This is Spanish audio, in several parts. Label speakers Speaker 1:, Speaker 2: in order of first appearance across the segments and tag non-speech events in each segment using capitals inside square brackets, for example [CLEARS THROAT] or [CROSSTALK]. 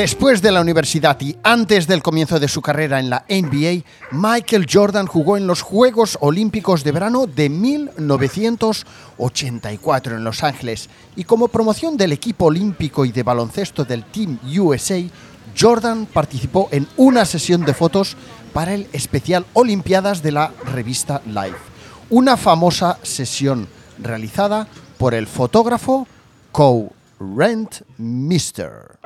Speaker 1: Después de la universidad y antes del comienzo de su carrera en la NBA, Michael Jordan jugó en los Juegos Olímpicos de Verano de 1984 en Los Ángeles y como promoción del equipo olímpico y de baloncesto del Team USA, Jordan participó en una sesión de fotos para el especial Olimpiadas de la revista Life, una famosa sesión realizada por el fotógrafo Co. Rent Mister.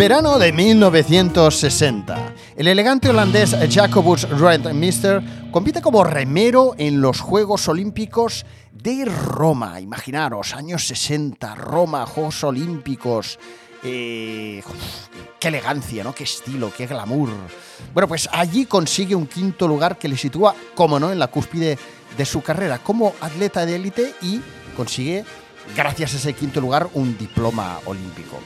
Speaker 1: Verano de 1960. El elegante holandés Jacobus Mister compite como remero en los Juegos Olímpicos de Roma. Imaginaros, años 60, Roma, Juegos Olímpicos. Eh, qué elegancia, ¿no? Qué estilo, qué glamour. Bueno, pues allí consigue un quinto lugar que le sitúa, como no, en la cúspide de su carrera como atleta de élite y consigue, gracias a ese quinto lugar, un diploma olímpico.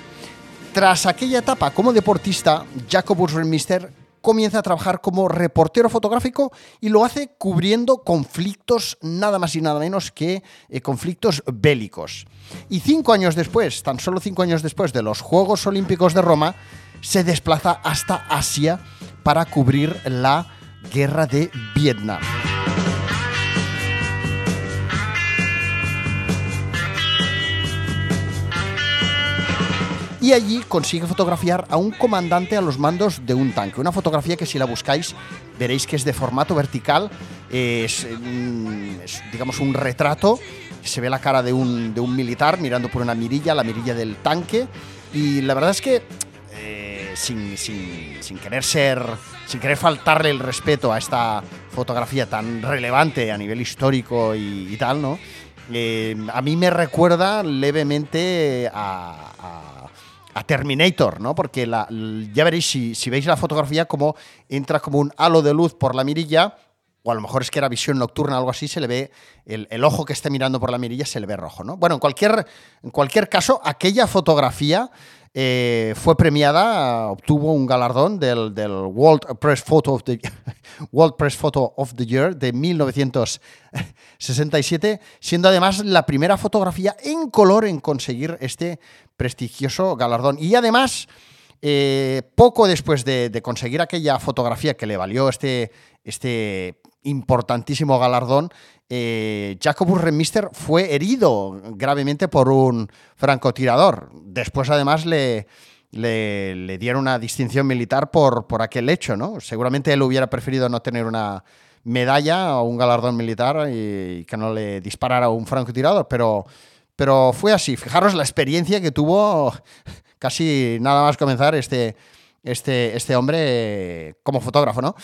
Speaker 1: Tras aquella etapa como deportista, Jacobus Remister comienza a trabajar como reportero fotográfico y lo hace cubriendo conflictos nada más y nada menos que eh, conflictos bélicos. Y cinco años después, tan solo cinco años después de los Juegos Olímpicos de Roma, se desplaza hasta Asia para cubrir la guerra de Vietnam. Y allí consigue fotografiar a un comandante a los mandos de un tanque. Una fotografía que si la buscáis veréis que es de formato vertical, es, digamos un retrato, se ve la cara de un, militar mirando por una mirilla, la mirilla del tanque, y la verdad es que eh, sin, querer ser, sin querer faltarle el respeto a esta fotografía tan relevante a nivel histórico y, tal, ¿no? Eh, a mí me recuerda levemente a a Terminator, ¿no? Porque ya veréis, si, si, veis la fotografía, como entra como un halo de luz por la mirilla, o a lo mejor es que era visión nocturna o algo así, se le ve el, el, ojo que esté mirando por la mirilla, se le ve rojo, ¿no? Bueno, en cualquier, en cualquier caso, aquella fotografía eh, fue premiada, obtuvo un galardón del, World, Press Photo of the, [LAUGHS] World Press Photo of the Year de 1967, siendo además la primera fotografía en color en conseguir este prestigioso galardón. Y además, eh, poco después de, conseguir aquella fotografía que le valió este, este importantísimo galardón, eh, Jacobus Remister fue herido gravemente por un francotirador. Después, además, le, le, dieron una distinción militar por, por aquel hecho, ¿no? Seguramente él hubiera preferido no tener una medalla o un galardón militar y, que no le disparara un francotirador, pero, pero fue así. Fijaros la experiencia que tuvo casi nada más comenzar este, este, este hombre como fotógrafo, ¿no?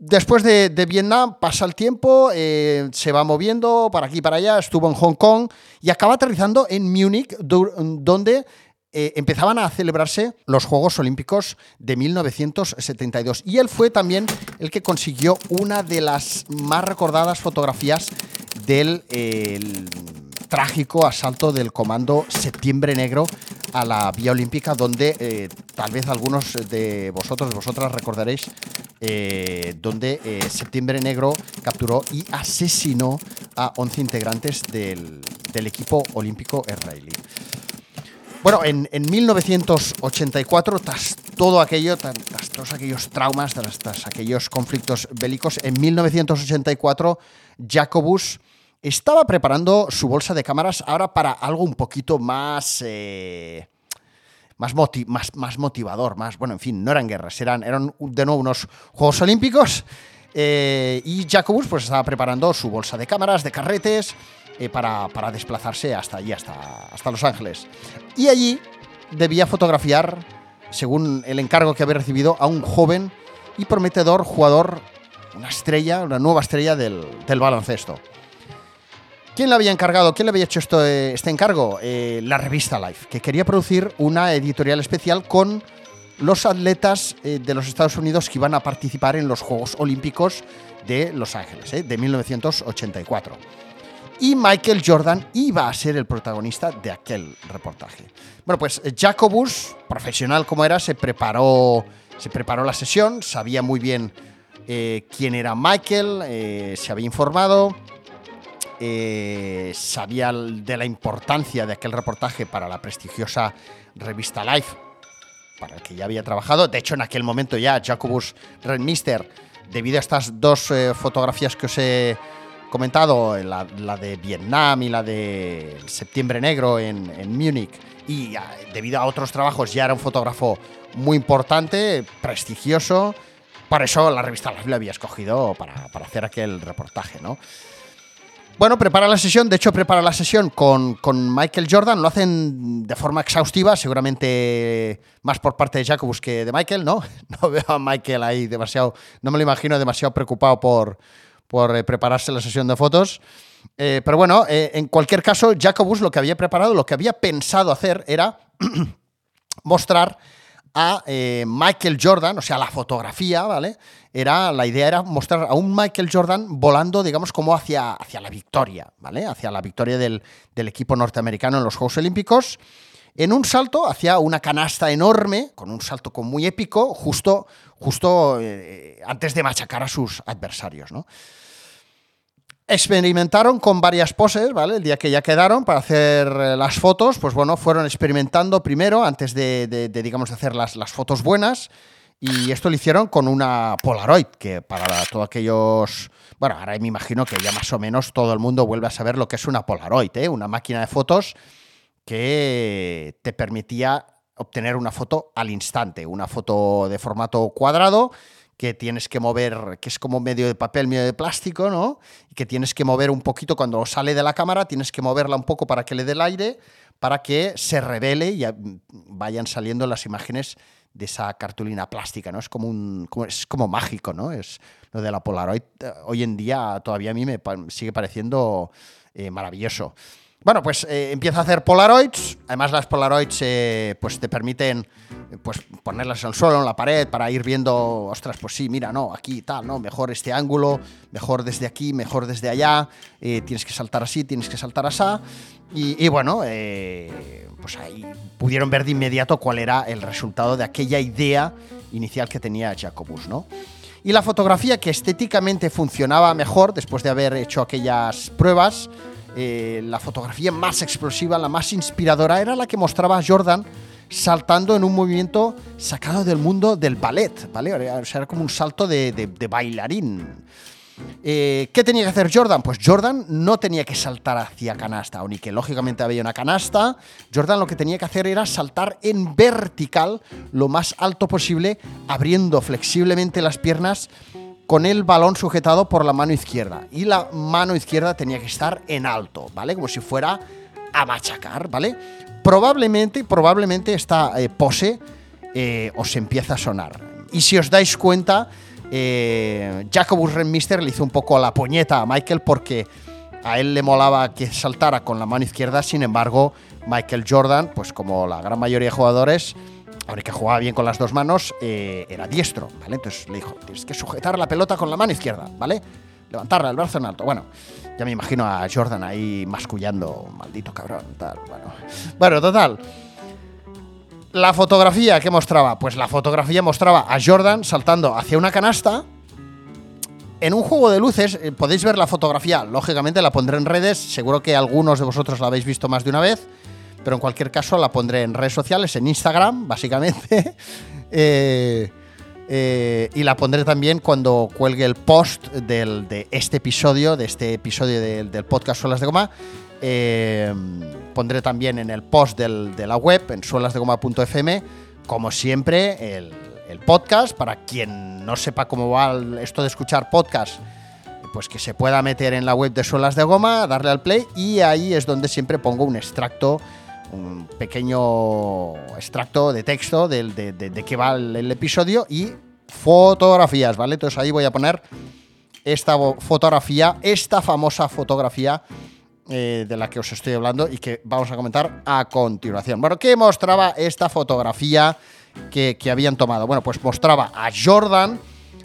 Speaker 1: Después de, Vietnam pasa el tiempo, eh, se va moviendo para aquí y para allá, estuvo en Hong Kong y acaba aterrizando en Múnich, donde eh, empezaban a celebrarse los Juegos Olímpicos de 1972. Y él fue también el que consiguió una de las más recordadas fotografías del trágico asalto del Comando Septiembre Negro a la Vía Olímpica, donde eh, tal vez algunos de vosotros, vosotras recordaréis, eh, donde eh, Septiembre Negro capturó y asesinó a 11 integrantes del, equipo olímpico israelí. Bueno, en, 1984, tras todo aquello, tras, todos aquellos traumas, tras, aquellos conflictos bélicos, en 1984 Jacobus estaba preparando su bolsa de cámaras ahora para algo un poquito más... Eh, más, motivador, más, bueno, en fin, no eran guerras, eran, eran de nuevo unos Juegos Olímpicos eh, y Jacobus pues estaba preparando su bolsa de cámaras, de carretes, eh, para, para, desplazarse hasta allí, hasta, hasta Los Ángeles. Y allí debía fotografiar, según el encargo que había recibido, a un joven y prometedor jugador, una estrella, una nueva estrella del, del baloncesto. ¿Quién le había encargado? ¿Quién le había hecho esto, eh, este encargo? Eh, la revista Life, que quería producir una editorial especial con los atletas eh, de los Estados Unidos que iban a participar en los Juegos Olímpicos de Los Ángeles, de 1984. Y Michael Jordan iba a ser el protagonista de aquel reportaje. Bueno, pues Jacobus, profesional como era, se preparó, se preparó la sesión, sabía muy bien quién era Michael, se había informado eh, sabía de la importancia de aquel reportaje para la prestigiosa revista Life, para el que ya había trabajado. De hecho, en aquel momento ya Jacobus Redmister, debido a estas dos eh, fotografías que os he comentado, la, de Vietnam y la de Septiembre Negro en, en Múnich, y debido a otros trabajos ya era un fotógrafo muy importante, prestigioso. Por eso la revista Life lo había escogido para hacer aquel reportaje, ¿no? Bueno, prepara la sesión, de hecho prepara la sesión con, Michael Jordan, lo hacen de forma exhaustiva, seguramente más por parte de Jacobus que de Michael, ¿no? [LAUGHS] No veo a Michael ahí demasiado, no me lo imagino demasiado preocupado por, por eh, prepararse la sesión de fotos. Eh, pero bueno, eh, en cualquier caso, Jacobus lo que había preparado, lo que había pensado hacer era [CLEARS THROAT] mostrar a Michael Jordan, o sea, la fotografía, ¿vale? era, la idea era mostrar a un Michael Jordan volando, digamos, como hacia, hacia la victoria, ¿vale? Hacia la victoria del, equipo norteamericano en los Juegos Olímpicos, en un salto hacia una canasta enorme, con un salto con muy épico, justo, justo eh, antes de machacar a sus adversarios, ¿no? Experimentaron con varias poses, ¿vale? El día que ya quedaron para hacer eh, las fotos, pues bueno, fueron experimentando primero, antes de, digamos, de hacer las, las fotos buenas, y esto lo hicieron con una Polaroid, que para todos aquellos... Bueno, ahora me imagino que ya más o menos todo el mundo vuelve a saber lo que es una Polaroid, ¿eh? una máquina de fotos que te permitía obtener una foto al instante, una foto de formato cuadrado que tienes que mover, que es como medio de papel, medio de plástico, ¿no? Y que tienes que mover un poquito cuando sale de la cámara, tienes que moverla un poco para que le dé el aire, para que se revele y vayan saliendo las imágenes de esa cartulina plástica, ¿no? Es como un es como mágico, ¿no? Es lo de la Polaroid eh, hoy en día todavía a mí me sigue pareciendo eh, maravilloso. Bueno, pues eh, empieza a hacer Polaroids. Además, las Polaroids pues te permiten pues, ponerlas en el suelo, en la pared, para ir viendo, ostras, pues sí, mira, no, aquí tal, no, mejor este ángulo, mejor desde aquí, mejor desde allá, tienes que saltar así, tienes que saltar así. Y, y bueno, pues ahí pudieron ver de inmediato cuál era el resultado de aquella idea inicial que tenía Jacobus, ¿no? Y la fotografía que estéticamente funcionaba mejor después de haber hecho aquellas pruebas, eh, la fotografía más explosiva, la más inspiradora, era la que mostraba Jordan saltando en un movimiento sacado del mundo del ballet, ¿vale? O sea, era como un salto de, bailarín. Eh, ¿Qué tenía que hacer Jordan? Pues Jordan no tenía que saltar hacia canasta, aunque lógicamente había una canasta. Jordan lo que tenía que hacer era saltar en vertical lo más alto posible, abriendo flexiblemente las piernas con el balón sujetado por la mano izquierda. Y la mano izquierda tenía que estar en alto, ¿vale? Como si fuera a machacar, ¿vale? Probablemente, probablemente esta eh, pose eh, os empieza a sonar. Y si os dais cuenta, eh, Jacobus Redmister le hizo un poco la puñeta a Michael porque a él le molaba que saltara con la mano izquierda, sin embargo, Michael Jordan, pues como la gran mayoría de jugadores, ahora que jugaba bien con las dos manos, eh, era diestro, ¿vale? Entonces le dijo, tienes que sujetar la pelota con la mano izquierda, ¿vale? Levantarla, el brazo en alto. Bueno, ya me imagino a Jordan ahí mascullando, maldito cabrón. Bueno, total. La fotografía que mostraba, pues la fotografía mostraba a Jordan saltando hacia una canasta. En un juego de luces, eh, podéis ver la fotografía, lógicamente la pondré en redes, seguro que algunos de vosotros la habéis visto más de una vez, pero en cualquier caso la pondré en redes sociales, en Instagram, [LAUGHS] básicamente. Eh, eh, y la pondré también cuando cuelgue el post de este episodio, de este episodio del, del podcast Solas de Goma, eh, pondré también en el post de la web, en suelasdegoma.fm, como siempre, el, podcast. Para quien no sepa cómo va esto de escuchar podcast, pues que se pueda meter en la web de Suelas de Goma, darle al play y ahí es donde siempre pongo un extracto, un pequeño extracto de texto de, de, qué va el, episodio y fotografías, ¿vale? Entonces ahí voy a poner esta fotografía, esta famosa fotografía eh, de la que os estoy hablando y que vamos a comentar a continuación. Bueno, ¿qué mostraba esta fotografía que, que habían tomado? Bueno, pues mostraba a Jordan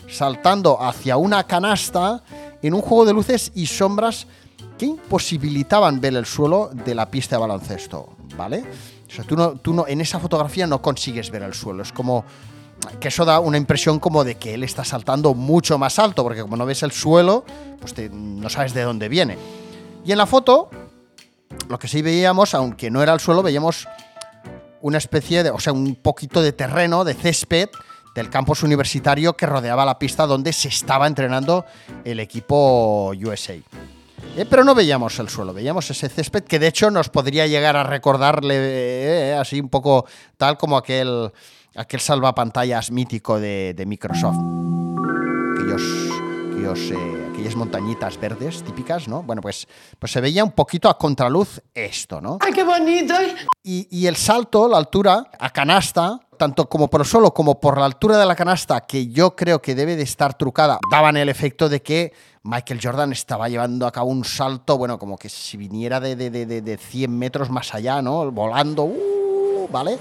Speaker 1: saltando hacia una canasta en un juego de luces y sombras que imposibilitaban ver el suelo de la pista de baloncesto, ¿vale? O sea, tú, no, tú no, en esa fotografía no consigues ver el suelo, es como que eso da una impresión como de que él está saltando mucho más alto, porque como no ves el suelo, pues no sabes de dónde viene. Y en la foto, lo que sí veíamos, aunque no era el suelo, veíamos una especie de, o sea, un poquito de terreno, de césped, del campus universitario que rodeaba la pista donde se estaba entrenando el equipo USA. Eh, pero no veíamos el suelo, veíamos ese césped que de hecho nos podría llegar a recordarle eh, así un poco tal como aquel, aquel salvapantallas mítico de, de Microsoft. Aquellos, aquellos, eh, aquellas montañitas verdes típicas, ¿no? Bueno, pues, pues se veía un poquito a contraluz esto, ¿no?
Speaker 2: ¡Ay, qué bonito!
Speaker 1: Y, y el salto, la altura, a canasta, tanto como por suelo como por la altura de la canasta, que yo creo que debe de estar trucada, daban el efecto de que Michael Jordan estaba llevando a cabo un salto, bueno, como que si viniera de, de, de, de 100 metros más allá, ¿no? Volando, uh, ¿vale?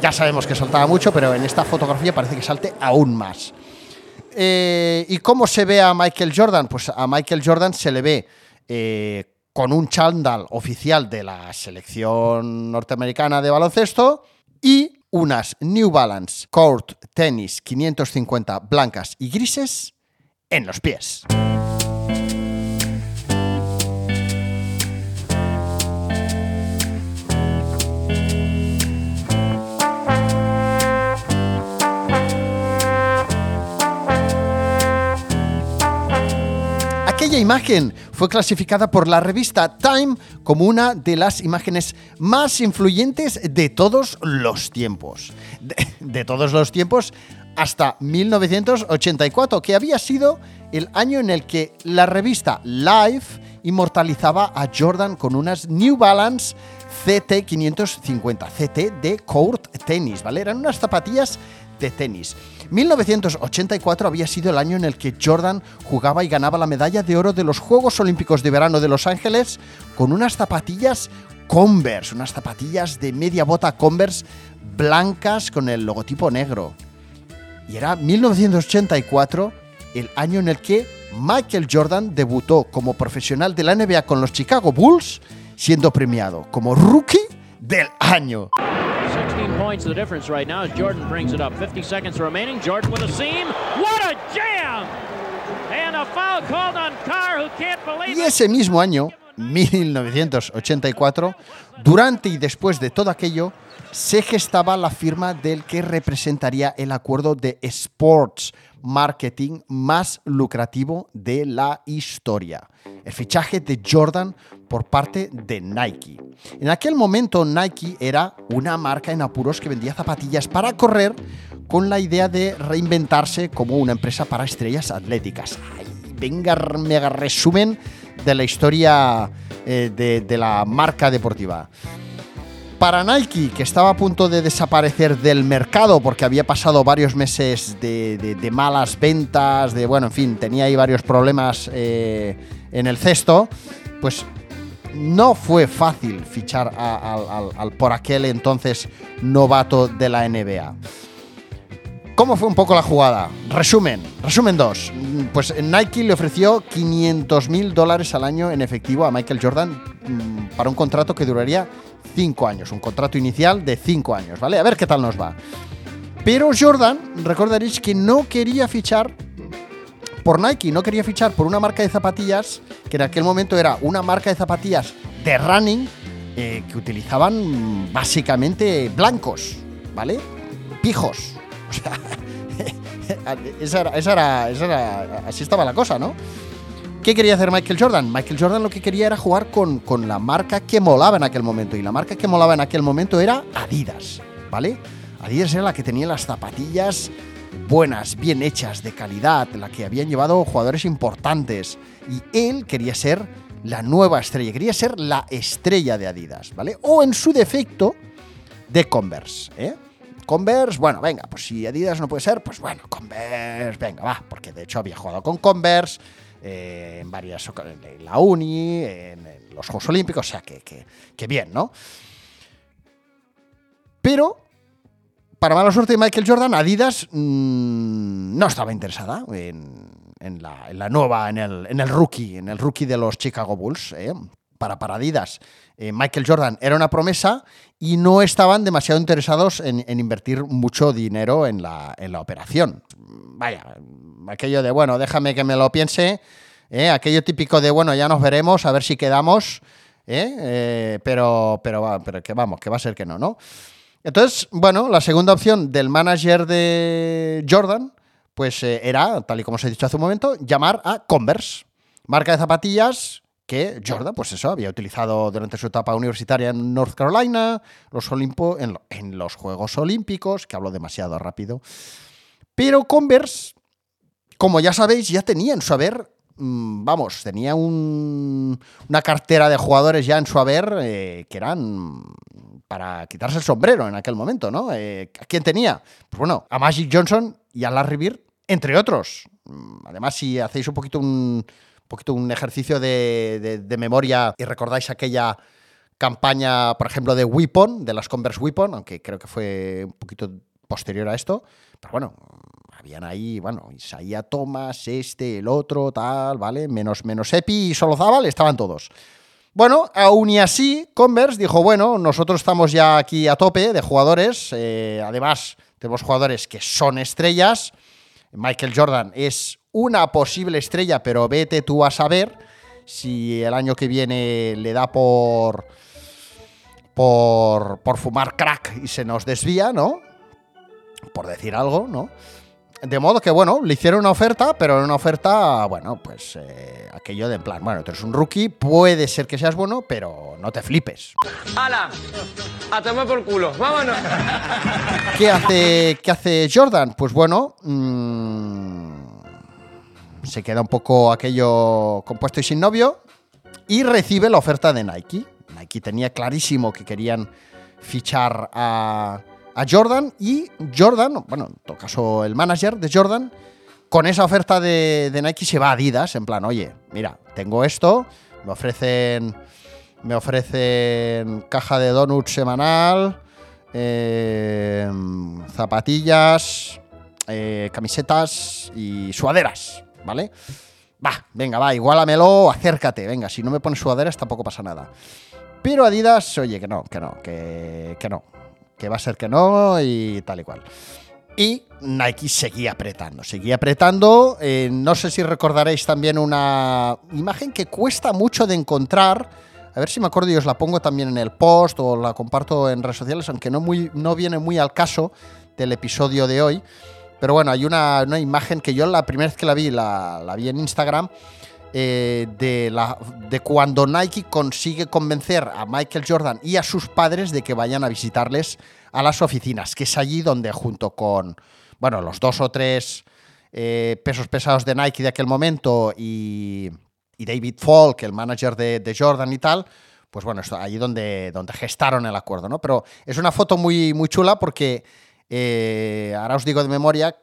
Speaker 1: Ya sabemos que saltaba mucho, pero en esta fotografía parece que salte aún más. Eh, ¿Y cómo se ve a Michael Jordan? Pues a Michael Jordan se le ve eh, con un chándal oficial de la selección norteamericana de baloncesto y unas New Balance Court Tennis 550 blancas y grises en los pies. Imagen fue clasificada por la revista Time como una de las imágenes más influyentes de todos los tiempos. De, de, todos los tiempos hasta 1984, que había sido el año en el que la revista Life inmortalizaba a Jordan con unas New Balance CT550, CT de Court Tennis, ¿vale? Eran unas zapatillas de tenis. 1984 había sido el año en el que Jordan jugaba y ganaba la medalla de oro de los Juegos Olímpicos de Verano de Los Ángeles con unas zapatillas Converse, unas zapatillas de media bota Converse blancas con el logotipo negro. Y era 1984 el año en el que Michael Jordan debutó como profesional de la NBA con los Chicago Bulls, siendo premiado como rookie del año.
Speaker 3: 16 points the difference right now as Jordan brings it up. 50 seconds remaining. Jordan with a seam. What a jam! And a foul called on Carr who can't believe
Speaker 1: Y ese mismo año, 1984, durante y después de todo aquello, se gestaba la firma del que representaría el acuerdo de sports marketing más lucrativo de la historia. El fichaje de Jordan por parte de Nike. En aquel momento Nike era una marca en apuros que vendía zapatillas para correr con la idea de reinventarse como una empresa para estrellas atléticas. Ay, venga, mega resumen de la historia eh, de, de la marca deportiva. Para Nike, que estaba a punto de desaparecer del mercado porque había pasado varios meses de, malas ventas, de bueno, en fin, tenía ahí varios problemas eh, en el cesto, pues no fue fácil fichar al por aquel entonces novato de la NBA. ¿Cómo fue un poco la jugada? Resumen, resumen 2. Pues Nike le ofreció 500 mil dólares al año en efectivo a Michael Jordan mmm, para un contrato que duraría 5 años, un contrato inicial de 5 años, ¿vale? A ver qué tal nos va. Pero Jordan, recordaréis que no quería fichar por Nike, no quería fichar por una marca de zapatillas que en aquel momento era una marca de zapatillas de running eh, que utilizaban básicamente blancos, ¿vale? Pijos. O [LAUGHS] sea, esa era, esa era, esa era, así estaba la cosa, ¿no? ¿Qué quería hacer Michael Jordan? Michael Jordan lo que quería era jugar con, con, la marca que molaba en aquel momento. Y la marca que molaba en aquel momento era Adidas, ¿vale? Adidas era la que tenía las zapatillas buenas, bien hechas, de calidad, la que habían llevado jugadores importantes. Y él quería ser la nueva estrella, quería ser la estrella de Adidas, ¿vale? O en su defecto, de Converse, ¿eh? Converse, bueno, venga, pues si Adidas no puede ser, pues bueno, Converse, venga, va, porque de hecho había jugado con Converse, eh, en varias en la uni, en, los Juegos Olímpicos, o sea, que, que, que bien, ¿no? Pero, para mala suerte de Michael Jordan, Adidas mmm, no estaba interesada en, en, la, nueva, en el, en el rookie, en el rookie de los Chicago Bulls. ¿eh? Para, para Adidas, eh, Michael Jordan era una promesa y no estaban demasiado interesados en, invertir mucho dinero en la, en la, operación. Vaya, aquello de, bueno, déjame que me lo piense, ¿eh? aquello típico de, bueno, ya nos veremos, a ver si quedamos, ¿eh? pero, pero, pero que vamos, que va a ser que no, ¿no? Entonces, bueno, la segunda opción del manager de Jordan, pues era, tal y como os he dicho hace un momento, llamar a Converse, marca de zapatillas que Jordan, pues eso, había utilizado durante su etapa universitaria en North Carolina, los Olimpo, en, en los Juegos Olímpicos, que hablo demasiado rápido. Pero Converse, como ya sabéis, ya tenía en su haber, mmm, vamos, tenía un, una cartera de jugadores ya en su haber eh, que eran para quitarse el sombrero en aquel momento, ¿no? Eh, ¿A quién tenía? Pues bueno, a Magic Johnson y a Larry Bird, entre otros. Además, si hacéis un poquito un, un poquito un ejercicio de, de, memoria. Y recordáis aquella campaña, por ejemplo, de Weapon, de las Converse Weapon, aunque creo que fue un poquito posterior a esto, pero bueno, habían ahí, bueno, Isaiah Thomas, este, el otro, tal, ¿vale? Menos, menos Epi y Solozábal, estaban todos. Bueno, aún y así, Converse dijo, bueno, nosotros estamos ya aquí a tope de jugadores, eh, además tenemos jugadores que son estrellas, Michael Jordan es una posible estrella, pero vete tú a saber si el año que viene le da por, por, por fumar crack y se nos desvía, ¿no? Por decir algo, ¿no? De modo que, bueno, le hicieron una oferta, pero una oferta, bueno, pues eh, aquello de en plan, bueno, tú eres un rookie, puede ser que seas bueno, pero no te flipes.
Speaker 2: ¡Hala! A tomar por culo, vámonos.
Speaker 1: ¿Qué hace, qué hace Jordan? Pues bueno, mmm, se queda un poco aquello compuesto y sin novio y recibe la oferta de Nike. Nike tenía clarísimo que querían fichar a a Jordan y Jordan, bueno, en todo caso el manager de Jordan, con esa oferta de, Nike se va a Adidas, en plan, oye, mira, tengo esto, me ofrecen, me ofrecen caja de donuts semanal, eh, zapatillas, eh, camisetas y sudaderas, ¿vale? Va, venga, va, igualamelo, acércate, venga, si no me pones sudaderas tampoco pasa nada. Pero Adidas, oye, que no, que no, que, que no, que va a ser que no y tal y cual. Y Nike seguía apretando, seguía apretando. Eh, no sé si recordaréis también una imagen que cuesta mucho de encontrar. A ver si me acuerdo y os la pongo también en el post o la comparto en redes sociales, aunque no, muy, no viene muy al caso del episodio de hoy. Pero bueno, hay una, una imagen que yo la primera vez que la vi, la, la vi en Instagram, eh, de, la, de cuando Nike consigue convencer a Michael Jordan y a sus padres de que vayan a visitarles a las oficinas, que es allí donde junto con, bueno, los dos o tres eh, pesos pesados de Nike de aquel momento y, y David Falk, el manager de, Jordan y tal, pues bueno, allí donde, donde gestaron el acuerdo, ¿no? Pero es una foto muy, muy chula porque eh, ahora os digo de memoria,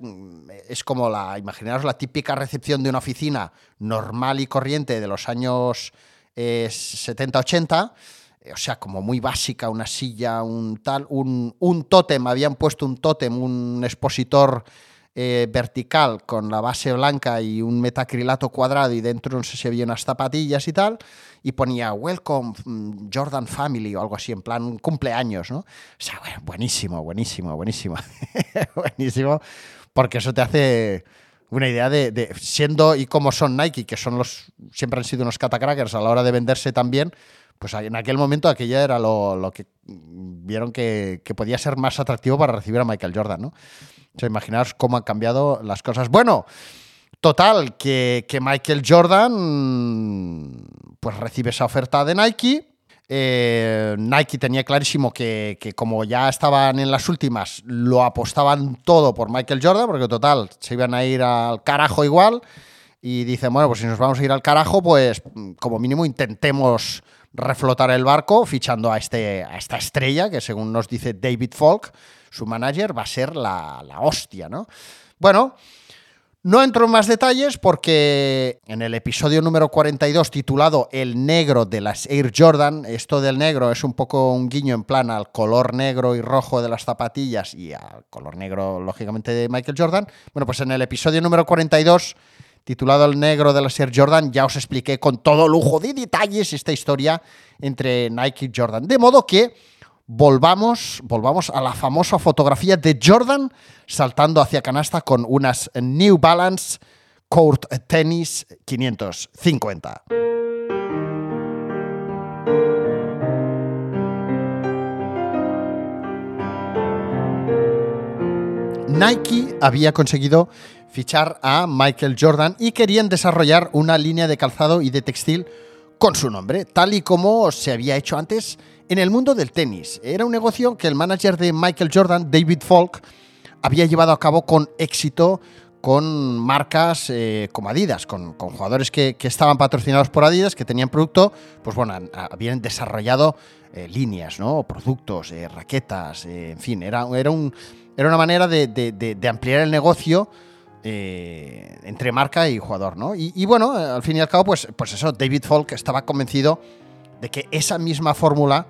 Speaker 1: es como la, imaginaros la típica recepción de una oficina normal y corriente de los años eh, 70-80, eh, o sea, como muy básica, una silla, un tal, un, un tótem, habían puesto un tótem, un expositor eh, vertical con la base blanca y un metacrilato cuadrado y dentro no sé si había unas zapatillas y tal, y ponía Welcome mm, Jordan Family o algo así, en plan cumpleaños, ¿no? O sea, buenísimo, buenísimo, buenísimo, [LAUGHS] buenísimo, porque eso te hace una idea de, siendo y como son Nike, que son los siempre han sido unos catacrackers a la hora de venderse también, pues en aquel momento aquello era lo, lo que vieron que, que, podía ser más atractivo para recibir a Michael Jordan, ¿no? O sea, imaginaos cómo han cambiado las cosas. Bueno, total, que, que Michael Jordan pues recibe esa oferta de Nike. Eh, Nike tenía clarísimo que, que, como ya estaban en las últimas, lo apostaban todo por Michael Jordan, porque total, se iban a ir al carajo igual. Y dicen, bueno, pues si nos vamos a ir al carajo, pues como mínimo intentemos reflotar el barco fichando a, este, a esta estrella, que según nos dice David Falk, su manager, va a ser la, la hostia, ¿no? Bueno, No entro en más detalles porque en el episodio número 42 titulado El negro de las Air Jordan, esto del negro es un poco un guiño en plan al color negro y rojo de las zapatillas y al color negro lógicamente de Michael Jordan. Bueno, pues en el episodio número 42 titulado El negro de las Air Jordan ya os expliqué con todo lujo de detalles esta historia entre Nike y Jordan. De modo que volvamos, volvamos a la famosa fotografía de Jordan saltando hacia canasta con unas New Balance Court Tennis 550. Nike había conseguido fichar a Michael Jordan y querían desarrollar una línea de calzado y de textil con su nombre, tal y como se había hecho antes en el mundo del tenis. Era un negocio que el manager de Michael Jordan, David Falk, había llevado a cabo con éxito con marcas eh, como Adidas, con, jugadores que, estaban patrocinados por Adidas, que tenían producto, pues bueno, habían desarrollado eh, líneas, ¿no? Productos, eh, raquetas, en fin, era, era, un, era una manera de, ampliar el negocio entre marca y jugador, ¿no? Y, bueno, al fin y al cabo, pues, pues eso, David Falk estaba convencido de que esa misma fórmula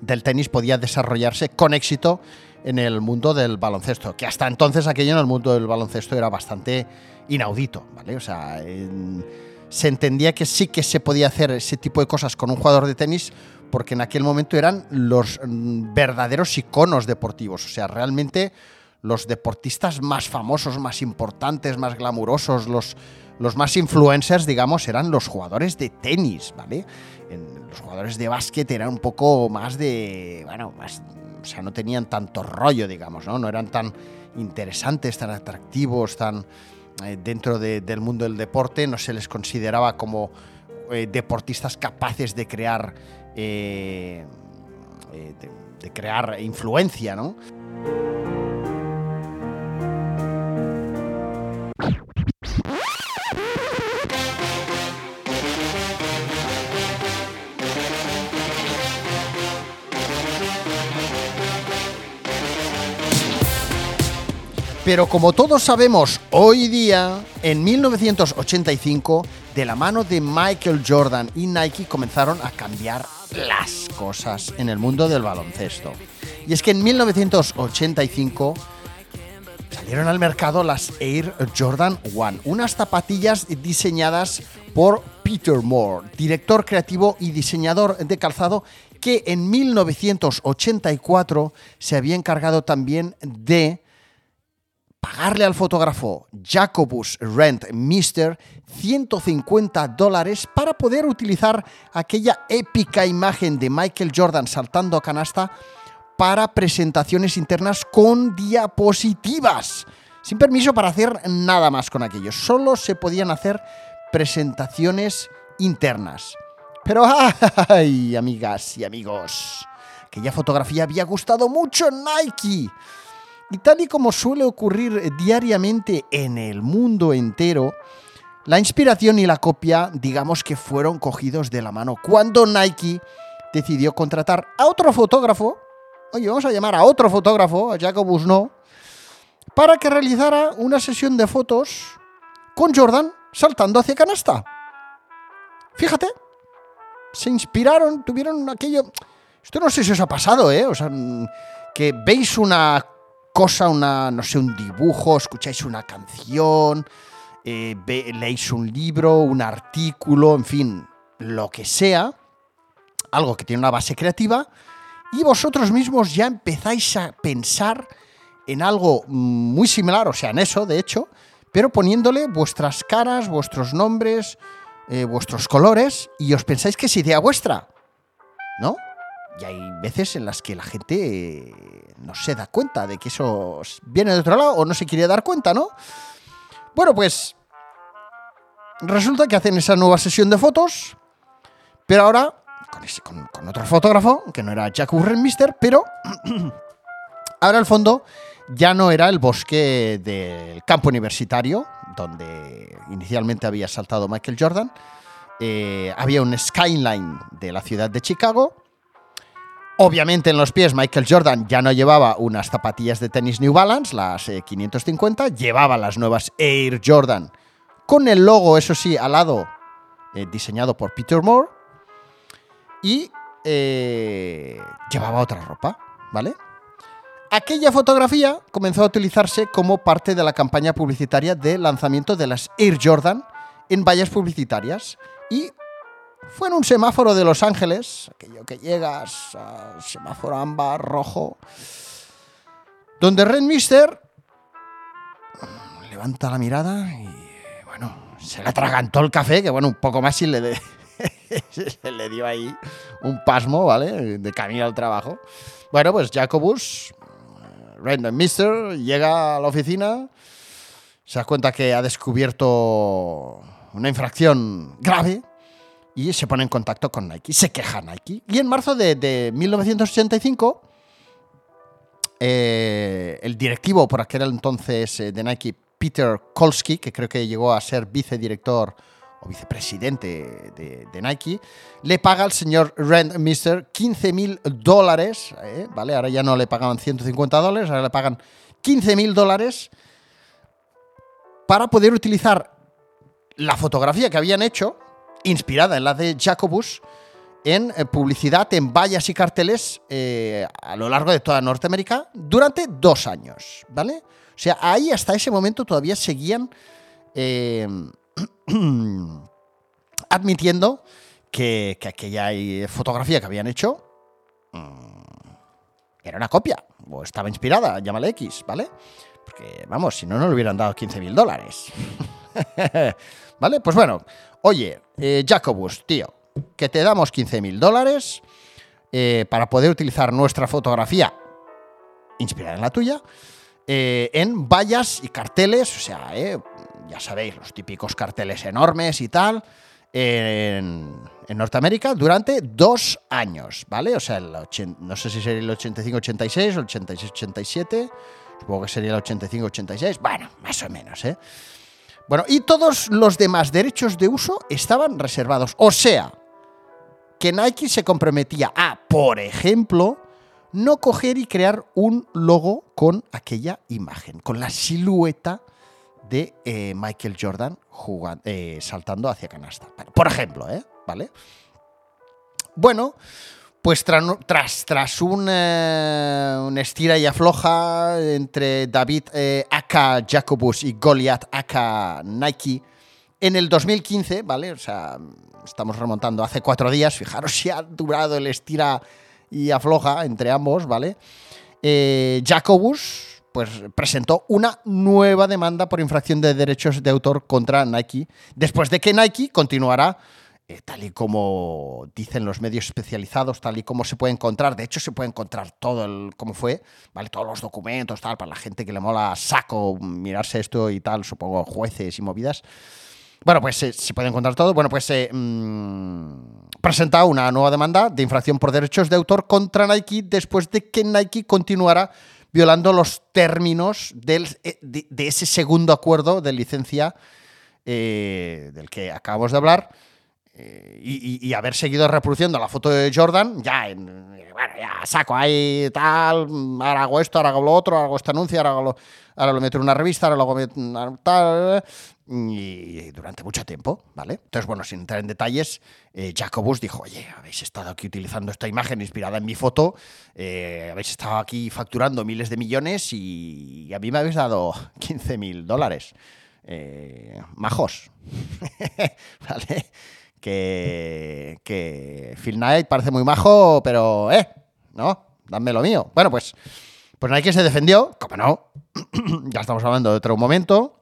Speaker 1: del tenis podía desarrollarse con éxito en el mundo del baloncesto, que hasta entonces aquello en el mundo del baloncesto era bastante inaudito, ¿vale? O sea, se entendía que sí que se podía hacer ese tipo de cosas con un jugador de tenis porque en aquel momento eran los mm, verdaderos iconos deportivos, o sea, realmente los deportistas más famosos, más importantes, más glamurosos, los, los más influencers, digamos, eran los jugadores de tenis, ¿vale? Los jugadores de básquet eran un poco más de, bueno, más, o sea, no tenían tanto rollo, digamos, ¿no? No eran tan interesantes, tan atractivos, tan eh, dentro del mundo del deporte, no se les consideraba como eh, deportistas capaces de crear, eh, de crear influencia, ¿no? Pero como todos sabemos, hoy día, en 1985, de la mano de Michael Jordan y Nike comenzaron a cambiar las cosas en el mundo del baloncesto. Y es que en 1985 salieron al mercado las Air Jordan One, unas zapatillas diseñadas por Peter Moore, director creativo y diseñador de calzado que en 1984 se había encargado también de pagarle al fotógrafo Jacobus Rent Mister 150 dólares para poder utilizar aquella épica imagen de Michael Jordan saltando a canasta para presentaciones internas con diapositivas. Sin permiso para hacer nada más con aquello. Solo se podían hacer presentaciones internas. Pero, [LAUGHS] ¡ay, amigas y amigos! Aquella fotografía había gustado mucho Nike. Y tal y como suele ocurrir diariamente en el mundo entero, la inspiración y la copia, digamos que fueron cogidos de la mano cuando Nike decidió contratar a otro fotógrafo, oye, vamos a llamar a otro fotógrafo, a Jacobus No, para que realizara una sesión de fotos con Jordan saltando hacia canasta. Fíjate, se inspiraron, tuvieron aquello... Esto no sé si os ha pasado, ¿eh? O sea, que veis una cosa, una, no sé, un dibujo, escucháis una canción, eh, leéis un libro, un artículo, en fin, lo que sea, algo que tiene una base creativa, y vosotros mismos ya empezáis a pensar en algo muy similar, o sea, en eso, de hecho, pero poniéndole vuestras caras, vuestros nombres, eh, vuestros colores, y os pensáis que es idea vuestra, ¿no? Y hay veces en las que la gente no se da cuenta de que eso viene de otro lado o no se quiere dar cuenta, ¿no? Bueno, pues resulta que hacen esa nueva sesión de fotos, pero ahora con, otro fotógrafo, que no era Jack Mister, pero [CLEARS THROAT] ahora el fondo ya no era el bosque del campo universitario, donde inicialmente había saltado Michael Jordan, eh, había un skyline de la ciudad de Chicago, Obviamente en los pies Michael Jordan ya no llevaba unas zapatillas de tenis New Balance, las eh, 550, llevaba las nuevas Air Jordan con el logo, eso sí, al lado, eh, diseñado por Peter Moore, y eh, llevaba otra ropa, ¿vale? Aquella fotografía comenzó a utilizarse como parte de la campaña publicitaria de lanzamiento de las Air Jordan en vallas publicitarias y fue en un semáforo de Los Ángeles, aquello que llegas al semáforo ámbar rojo, donde Red Mister levanta la mirada y, bueno, se le atragantó el café, que bueno, un poco más y le, [LAUGHS] se le dio ahí un pasmo, ¿vale? De camino al trabajo. Bueno, pues Jacobus, Red Mister, llega a la oficina, se da cuenta que ha descubierto una infracción grave y se pone en contacto con Nike. Se queja Nike. Y en marzo de, de 1985, eh, el directivo por aquel entonces eh, de Nike, Peter Kolsky, que creo que llegó a ser vicedirector o vicepresidente de, Nike, le paga al señor Rand Mister 15 mil dólares, eh, ¿vale? Ahora ya no le pagaban 150 dólares, ahora le pagan 15 mil dólares para poder utilizar la fotografía que habían hecho, inspirada en la de Jacobus, en eh, publicidad en vallas y carteles eh, a lo largo de toda Norteamérica durante dos años, ¿vale? O sea, ahí hasta ese momento todavía seguían eh, [CLEARS THROAT] admitiendo que, que aquella fotografía que habían hecho mm, era una copia, o estaba inspirada, llámale X, ¿vale? Porque, vamos, si no, no le hubieran dado 15 mil dólares. [LAUGHS] ¿Vale? Pues bueno, oye, eh, Jacobus, tío, que te damos 15 mil dólares eh, para poder utilizar nuestra fotografía inspirada en la tuya eh, en vallas y carteles, o sea, eh, ya sabéis, los típicos carteles enormes y tal, en, Norteamérica durante dos años, ¿vale? O sea, el ochen- no sé si sería el 85-86 o el 86-87, supongo que sería el 85-86, bueno, más o menos, ¿eh? Bueno, y todos los demás derechos de uso estaban reservados. O sea, que Nike se comprometía a, por ejemplo, no coger y crear un logo con aquella imagen, con la silueta de eh, Michael Jordan eh, saltando hacia canasta. Por ejemplo, ¿eh? ¿Vale? Bueno, pues tra- tras, tras un, eh, un estira y afloja entre David eh, Jacobus y Goliath aka Nike, en el 2015, ¿vale? O sea, estamos remontando hace cuatro días, fijaros si ha durado el estira y afloja entre ambos, ¿vale? Eh, Jacobus pues, presentó una nueva demanda por infracción de derechos de autor contra Nike, después de que Nike continuará, eh, tal y como dicen los medios especializados, tal y como se puede encontrar, de hecho se puede encontrar todo el cómo fue, ¿vale? Todos los documentos, tal, para la gente que le mola saco mirarse esto y tal, supongo jueces y movidas. Bueno, pues eh, se puede encontrar todo. Bueno, pues se presenta una nueva demanda de infracción por derechos de autor contra Nike después de que Nike continuara violando los términos eh, de, de ese segundo acuerdo de licencia eh, del que acabamos de hablar. Eh, y, haber seguido reproduciendo la foto de Jordan, ya, en, eh, bueno, ya saco ahí tal, ahora hago esto, ahora hago lo otro, hago este anuncio, ahora, hago lo, ahora lo meto en una revista, ahora lo hago tal, y durante mucho tiempo, ¿vale? Entonces, bueno, sin entrar en detalles, eh, Jacobus dijo, oye, habéis estado aquí utilizando esta imagen inspirada en mi foto, eh, habéis estado aquí facturando miles de millones y a mí me habéis dado 15 mil dólares. Eh, majos. [LAUGHS] ¿Vale? Que, Phil Knight parece muy majo, pero, eh, ¿no? Dame lo mío. Bueno, pues, pues Nike se defendió, como no. [CLEARS THROAT] ya estamos hablando de otro momento.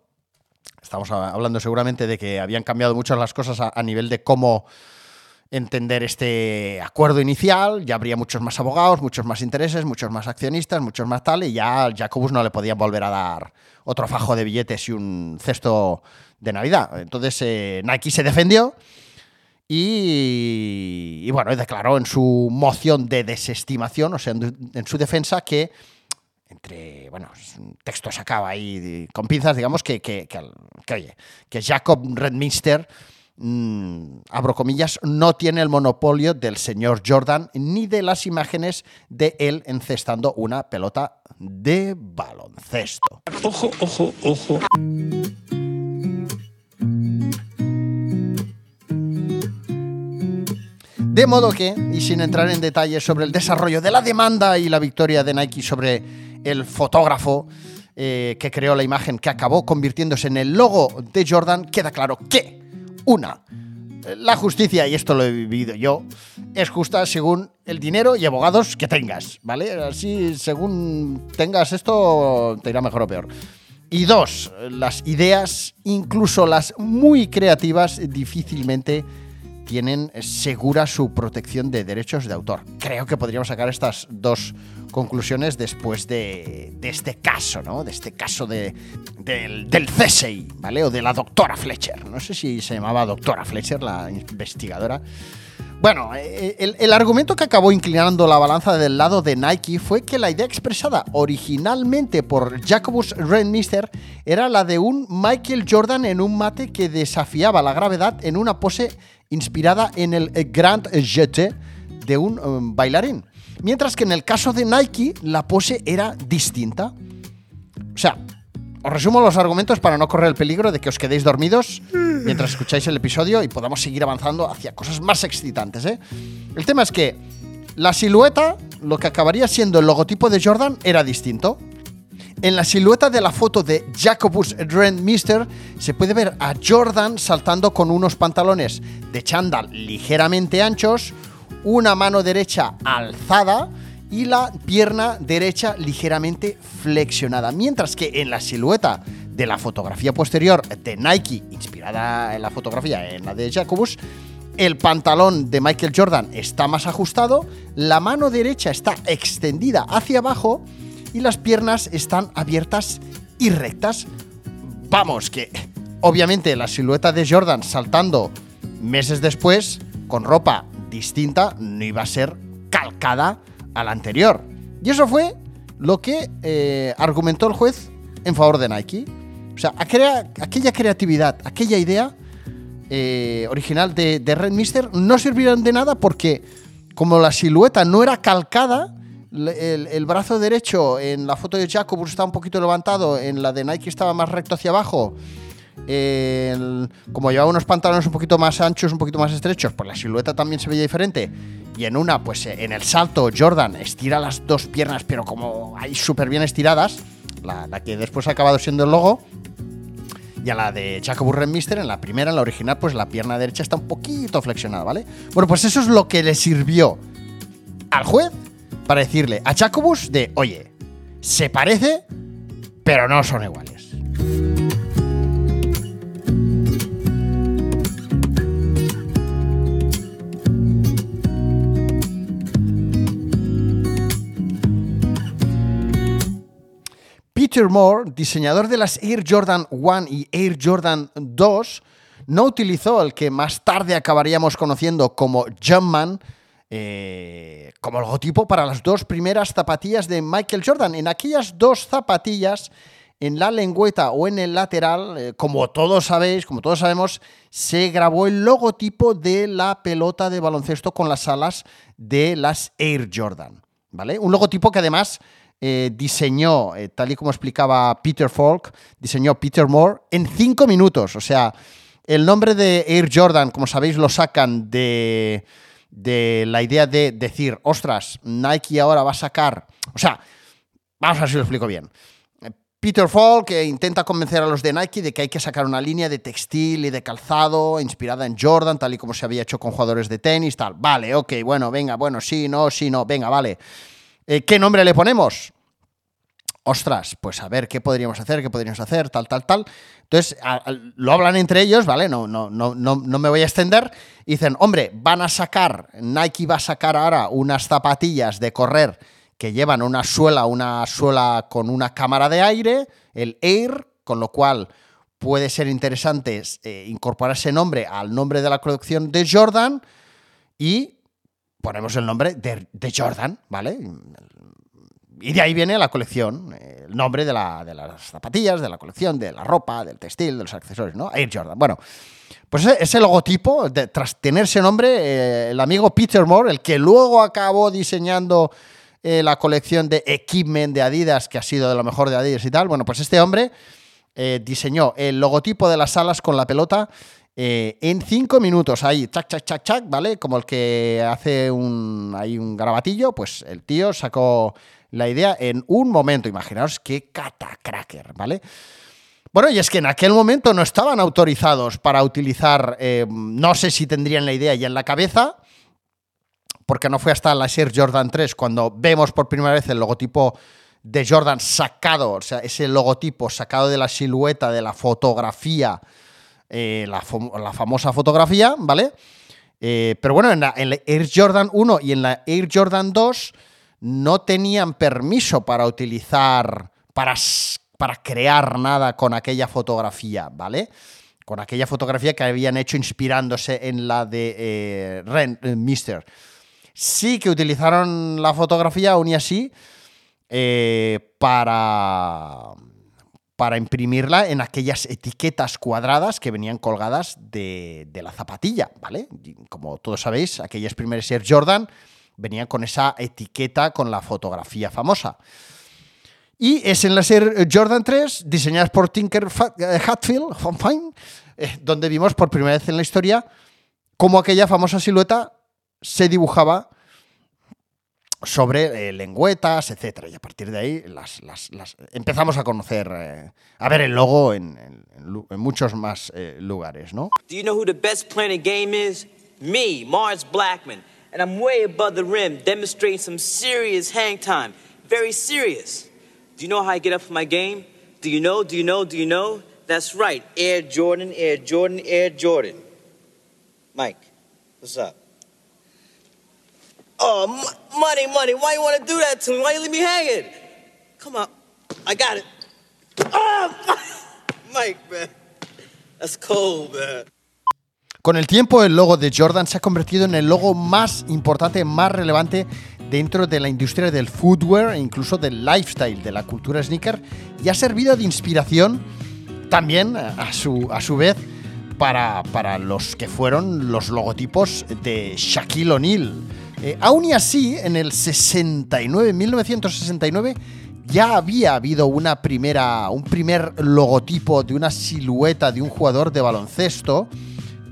Speaker 1: Estamos hablando seguramente de que habían cambiado muchas las cosas a, nivel de cómo entender este acuerdo inicial. Ya habría muchos más abogados, muchos más intereses, muchos más accionistas, muchos más tal, y ya Jacobus no le podían volver a dar otro fajo de billetes y un cesto de Navidad. Entonces eh, Nike se defendió y, y, bueno, declaró en su moción de desestimación, o sea, en, su defensa, que entre, bueno, un texto sacado ahí con pinzas, digamos, que, que, que, oye, que Jacob Redminster mm, abro comillas, no tiene el monopolio del señor Jordan ni de las imágenes de él encestando una pelota de baloncesto.
Speaker 4: Ojo, ojo, ojo.
Speaker 1: De modo que, y sin entrar en detalles sobre el desarrollo de la demanda y la victoria de Nike sobre el fotógrafo eh, que creó la imagen que acabó convirtiéndose en el logo de Jordan, queda claro que, una, la justicia, y esto lo he vivido yo, es justa según el dinero y abogados que tengas, ¿vale? Así, según tengas esto, te irá mejor o peor. Y dos, las ideas, incluso las muy creativas, difícilmente tienen segura su protección de derechos de autor. Creo que podríamos sacar estas dos conclusiones después de, de este caso, ¿no? De este caso de, del, del CSI, ¿vale? O de la doctora Fletcher. No sé si se llamaba doctora Fletcher, la investigadora. Bueno, eh, el, argumento que acabó inclinando la balanza del lado de Nike fue que la idea expresada originalmente por Jacobus Rennmister era la de un Michael Jordan en un mate que desafiaba la gravedad en una pose inspirada en el Grand Jeté de un um, bailarín. Mientras que en el caso de Nike la pose era distinta. O sea, os resumo los argumentos para no correr el peligro de que os quedéis dormidos mientras escucháis el episodio y podamos seguir avanzando hacia cosas más excitantes. ¿eh? El tema es que la silueta, lo que acabaría siendo el logotipo de Jordan, era distinto. En la silueta de la foto de Jacobus Rentmister se puede ver a Jordan saltando con unos pantalones de chándal ligeramente anchos, una mano derecha alzada y la pierna derecha ligeramente flexionada. Mientras que en la silueta de la fotografía posterior de Nike, inspirada en la fotografía en la de Jacobus, el pantalón de Michael Jordan está más ajustado, la mano derecha está extendida hacia abajo y las piernas están abiertas y rectas. Vamos, que obviamente la silueta de Jordan saltando meses después, con ropa distinta, no iba a ser calcada a la anterior. Y eso fue lo que eh, argumentó el juez en favor de Nike. O sea, aquella, creatividad, aquella idea eh, original de, Red Mister no sirvieron de nada porque como la silueta no era calcada, el, el, brazo derecho en la foto de Jacobus está un poquito levantado, en la de Nike estaba más recto hacia abajo. Como llevaba unos pantalones un poquito más anchos, un poquito más estrechos, pues la silueta también se veía diferente. Y en una, pues en el salto, Jordan estira las dos piernas, pero como ahí súper bien estiradas, la, que después ha acabado siendo el logo. Y a la de Jacobus Mister, en la primera, en la original, pues la pierna derecha está un poquito flexionada, ¿vale? Bueno, pues eso es lo que le sirvió al juez para decirle a Jacobus de, oye, se parece, pero no son iguales. Peter Moore, diseñador de las Air Jordan 1 y Air Jordan 2, no utilizó el que más tarde acabaríamos conociendo como Jumpman, eh, como logotipo para las dos primeras zapatillas de Michael Jordan. En aquellas dos zapatillas, en la lengüeta o en el lateral, eh, como todos sabéis, como todos sabemos, se grabó el logotipo de la pelota de baloncesto con las alas de las Air Jordan. ¿Vale? Un logotipo que además eh, diseñó, eh, tal y como explicaba Peter Falk, diseñó Peter Moore en cinco minutos. O sea, el nombre de Air Jordan, como sabéis, lo sacan de de la idea de decir, ostras, Nike ahora va a sacar. O sea, vamos a ver si lo explico bien. Peter Falk que intenta convencer a los de Nike de que hay que sacar una línea de textil y de calzado inspirada en Jordan, tal y como se había hecho con jugadores de tenis, tal. Vale, ok, bueno, venga, bueno, sí, no, sí, no, venga, vale. Eh, ¿Qué nombre le ponemos? Ostras, pues a ver qué podríamos hacer, qué podríamos hacer, tal, tal, tal. Entonces, lo hablan entre ellos, ¿vale? No, no, no, no, no me voy a extender. Dicen, hombre, van a sacar, Nike va a sacar ahora unas zapatillas de correr que llevan una suela, una suela con una cámara de aire, el Air, con lo cual puede ser interesante eh, incorporar ese nombre al nombre de la colección de Jordan y ponemos el nombre de Jordan, ¿vale? Y de ahí viene la colección, el nombre de, la- de las zapatillas, de la colección, de la ropa, del textil, de los accesorios, ¿no? Air Jordan. Bueno, pues ese, logotipo, tras tener ese nombre, eh, el amigo Peter Moore, el que luego acabó diseñando eh, la colección de equipment de Adidas, que ha sido de lo mejor de Adidas y tal, bueno, pues este hombre eh, diseñó el logotipo de las alas con la pelota en cinco minutos, ahí, chac, chac, chac, chac, ¿vale? Como el que hace un, ahí un grabatillo, pues el tío sacó la idea en un momento. Imaginaos qué catacracker, ¿vale? Bueno, y es que en aquel momento no estaban autorizados para utilizar, eh, no sé si tendrían la idea ya en la cabeza, porque no fue hasta la Air Jordan 3 cuando vemos por primera vez el logotipo de Jordan sacado, o sea, ese logotipo sacado de la silueta, de la fotografía, eh, la, fam- la famosa fotografía, ¿vale? Eh, pero bueno, en la, en la Air Jordan 1 y en la Air Jordan 2 no tenían permiso para utilizar, para, para crear nada con aquella fotografía, ¿vale? Con aquella fotografía que habían hecho inspirándose en la de eh, eh, Mister. Sí que utilizaron la fotografía, aún así, eh, para, para imprimirla en aquellas etiquetas cuadradas que venían colgadas de, de la zapatilla, ¿vale? Como todos sabéis, aquellas primeras Air Jordan venían con esa etiqueta con la fotografía famosa. Y es en la Air Jordan 3, diseñadas por Tinker eh, Hatfield, eh, donde vimos por primera vez en la historia cómo aquella famosa silueta se dibujaba sobre eh, lengüetas, etcétera. Y a partir de ahí las, las- las- empezamos a conocer, eh, a ver el logo en, en- muchos más lugares, ¿no?
Speaker 4: Do you know who the best the game is? Me, Mars Blackman. And I'm way above the rim, demonstrating some serious hang time. Very serious. Do you know how I get up for my game? Do you know, do you know, do you know? That's right. Air Jordan, Air Jordan, Air Jordan. Mike, what's up? Oh, m- money, money. Why you want to do that to me? Why you leave me hanging? Come on. I got it. Oh, [LAUGHS] Mike, man. That's cold, man.
Speaker 1: Con el tiempo, el logo de Jordan se ha convertido en el logo más importante, más relevante dentro de la industria del footwear e incluso del lifestyle, de la cultura sneaker, y ha servido de inspiración también, a su, a su vez, para, para los que fueron los logotipos de Shaquille O'Neal. Eh, aún y así, en el 69, 1969, ya había habido una primera, un primer logotipo de una silueta de un jugador de baloncesto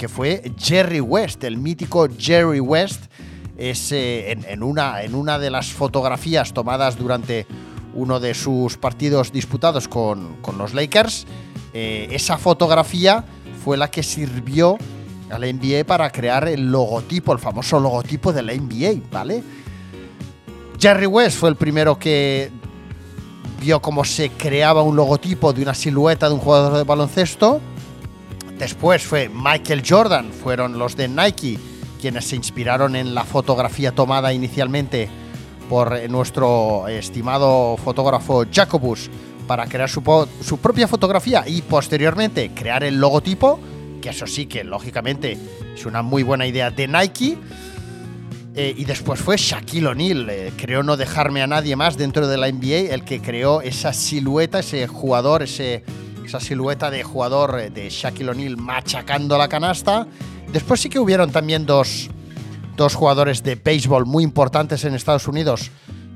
Speaker 1: que fue Jerry West, el mítico Jerry West, es, en, en una, en una de las fotografías tomadas durante uno de sus partidos disputados con, con los Lakers. eh, esa fotografía fue la que sirvió a la NBA para crear el logotipo, el famoso logotipo de la NBA, ¿vale? Jerry West fue el primero que vio cómo se creaba un logotipo de una silueta de un jugador de baloncesto. Después fue Michael Jordan, fueron los de Nike quienes se inspiraron en la fotografía tomada inicialmente por eh, nuestro estimado fotógrafo Jacobus para crear su, propia fotografía y posteriormente crear el logotipo, que eso sí que lógicamente es una muy buena idea de Nike. Eh, y después fue Shaquille O'Neal, eh, creo no dejarme a nadie más dentro de la NBA, el que creó esa silueta, ese jugador, ese, esa silueta de jugador eh, de Shaquille O'Neal machacando la canasta. Después sí que hubieron también dos, dos jugadores de béisbol muy importantes en Estados Unidos,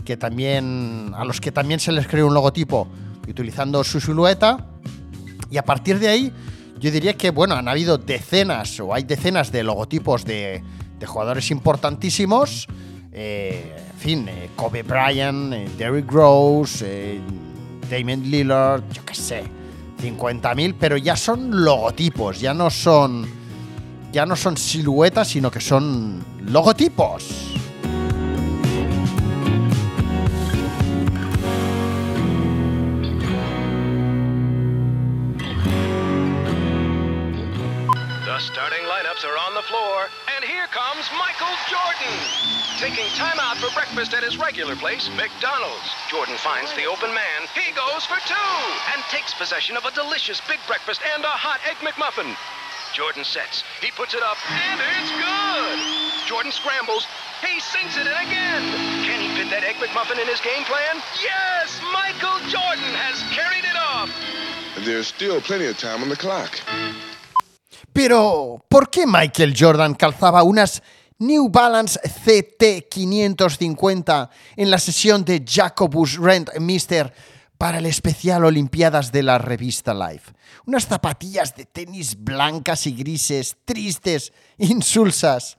Speaker 1: que también, a los que también se les creó un logotipo utilizando su silueta. Y a partir de ahí, yo diría que, bueno, han habido decenas o hay decenas de logotipos de, de jugadores importantísimos. Eh, en fin, eh, Kobe Bryant, eh, Derrick Rose, Damon Lillard, yo qué sé, 50.000, pero ya son logotipos, ya no son, ya no son siluetas, sino que son logotipos.
Speaker 5: Taking time out for breakfast at his regular place, McDonald's. Jordan finds the open man. He goes for two and takes possession of a delicious big breakfast and a hot Egg McMuffin. Jordan sets. He puts it up, and it's good. Jordan scrambles. He sinks it in again. Can he fit that Egg McMuffin in his game plan? Yes! Michael Jordan has carried it off!
Speaker 6: There's still plenty of time on the clock.
Speaker 1: Pero, ¿por qué Michael Jordan calzaba unas New Balance CT550 en la sesión de Jacobus Rent Mister para el especial Olimpiadas de la revista Life? Unas zapatillas de tenis blancas y grises, tristes, [LAUGHS] insulsas.